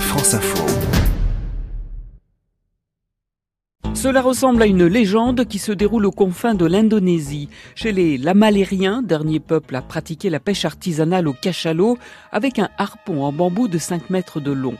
France Info. Cela ressemble à une légende qui se déroule aux confins de l'Indonésie, chez les Lamalériens, dernier peuple à pratiquer la pêche artisanale au cachalot, avec un harpon en bambou de 5 mètres de long.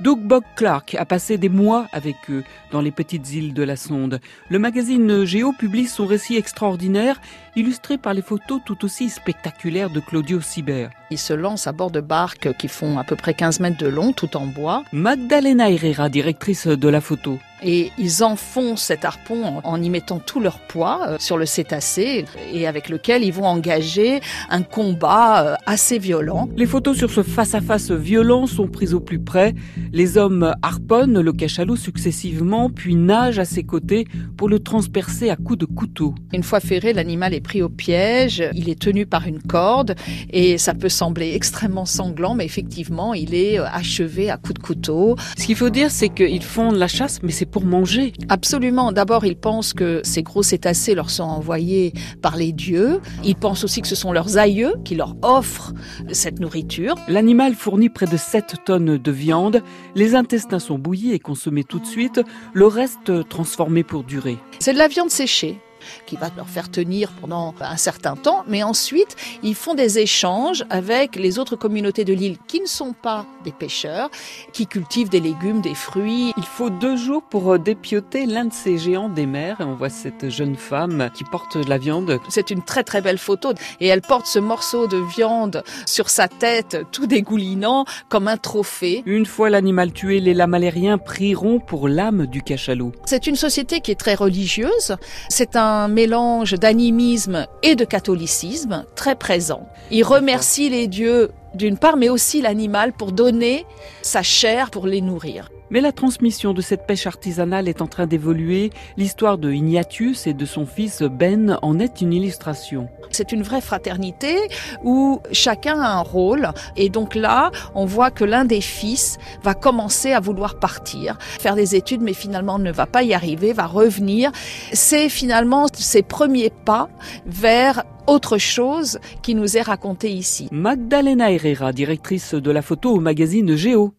Doug Bog Clark a passé des mois avec eux dans les petites îles de la Sonde. Le magazine Géo publie son récit extraordinaire, illustré par les photos tout aussi spectaculaires de Claudio Sibert. Il se lance à bord de barques qui font à peu près 15 mètres de long, tout en bois. Magdalena Herrera, directrice de la photo. Et ils enfoncent cet harpon en y mettant tout leur poids euh, sur le cétacé et avec lequel ils vont engager un combat euh, assez violent. Les photos sur ce face-à-face violent sont prises au plus près. Les hommes harponnent le cachalot successivement, puis nagent à ses côtés pour le transpercer à coups de couteau. Une fois ferré, l'animal est pris au piège, il est tenu par une corde et ça peut sembler extrêmement sanglant, mais effectivement, il est euh, achevé à coups de couteau. Ce qu'il faut dire, c'est qu'ils font de la chasse, mais c'est pour manger. Absolument. D'abord, ils pensent que ces gros cétacés leur sont envoyés par les dieux. Ils pensent aussi que ce sont leurs aïeux qui leur offrent cette nourriture. L'animal fournit près de 7 tonnes de viande. Les intestins sont bouillis et consommés tout de suite. Le reste transformé pour durer. C'est de la viande séchée qui va leur faire tenir pendant un certain temps, mais ensuite ils font des échanges avec les autres communautés de l'île qui ne sont pas des pêcheurs, qui cultivent des légumes, des fruits. Il faut deux jours pour euh, dépioter l'un de ces géants des mers. Et on voit cette jeune femme qui porte de la viande. C'est une très très belle photo et elle porte ce morceau de viande sur sa tête, tout dégoulinant, comme un trophée. Une fois l'animal tué, les lamalériens prieront pour l'âme du cachalot. C'est une société qui est très religieuse. C'est un un mélange d'animisme et de catholicisme très présent. Il remercie les dieux d'une part, mais aussi l'animal pour donner sa chair pour les nourrir. Mais la transmission de cette pêche artisanale est en train d'évoluer. L'histoire de Ignatius et de son fils Ben en est une illustration. C'est une vraie fraternité où chacun a un rôle. Et donc là, on voit que l'un des fils va commencer à vouloir partir, faire des études, mais finalement ne va pas y arriver, va revenir. C'est finalement ses premiers pas vers autre chose qui nous est raconté ici. Magdalena Herrera, directrice de la photo au magazine Géo.